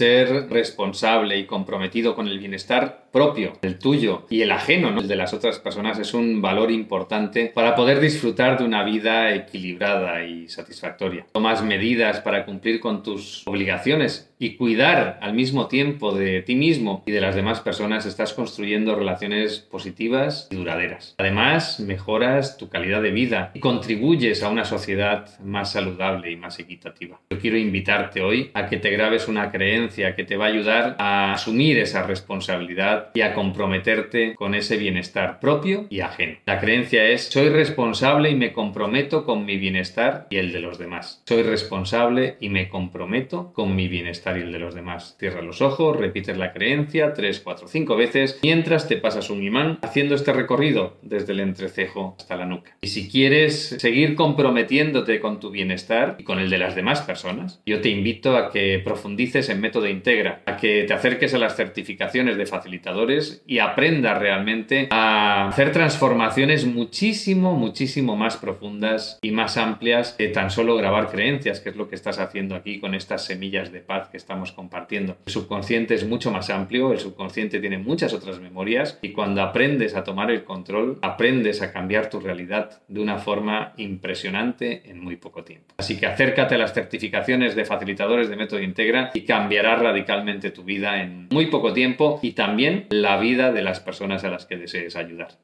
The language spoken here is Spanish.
ser responsable y comprometido con el bienestar propio, el tuyo y el ajeno, ¿no? el de las otras personas, es un valor importante para poder disfrutar de una vida equilibrada y satisfactoria. Tomas medidas para cumplir con tus obligaciones y cuidar al mismo tiempo de ti mismo y de las demás personas, estás construyendo relaciones positivas y duraderas. Además, mejoras tu calidad de vida y contribuyes a una sociedad más saludable y más equitativa. Yo quiero invitarte hoy a que te grabes una creencia que te va a ayudar a asumir esa responsabilidad y a comprometerte con ese bienestar propio y ajeno. La creencia es, soy responsable y me comprometo con mi bienestar y el de los demás. Soy responsable y me comprometo con mi bienestar y el de los demás. Cierra los ojos, repites la creencia 3, 4, 5 veces mientras te pasas un imán haciendo este recorrido desde el entrecejo hasta la nuca. Y si quieres seguir comprometiéndote con tu bienestar y con el de las demás personas, yo te invito a que profundices en método integra, a que te acerques a las certificaciones de facilitadores y aprendas realmente a hacer transformaciones muchísimo, muchísimo más profundas y más amplias que tan solo grabar creencias, que es lo que estás haciendo aquí con estas semillas de paz que estamos compartiendo. El subconsciente es mucho más amplio, el subconsciente tiene muchas otras memorias y cuando aprendes a tomar el control, aprendes a cambiar tu realidad de una forma impresionante en muy poco tiempo. Así que acércate a las certificaciones de facilitadores de método Integra y cambiarás radicalmente tu vida en muy poco tiempo y también la vida de las personas a las que desees ayudar.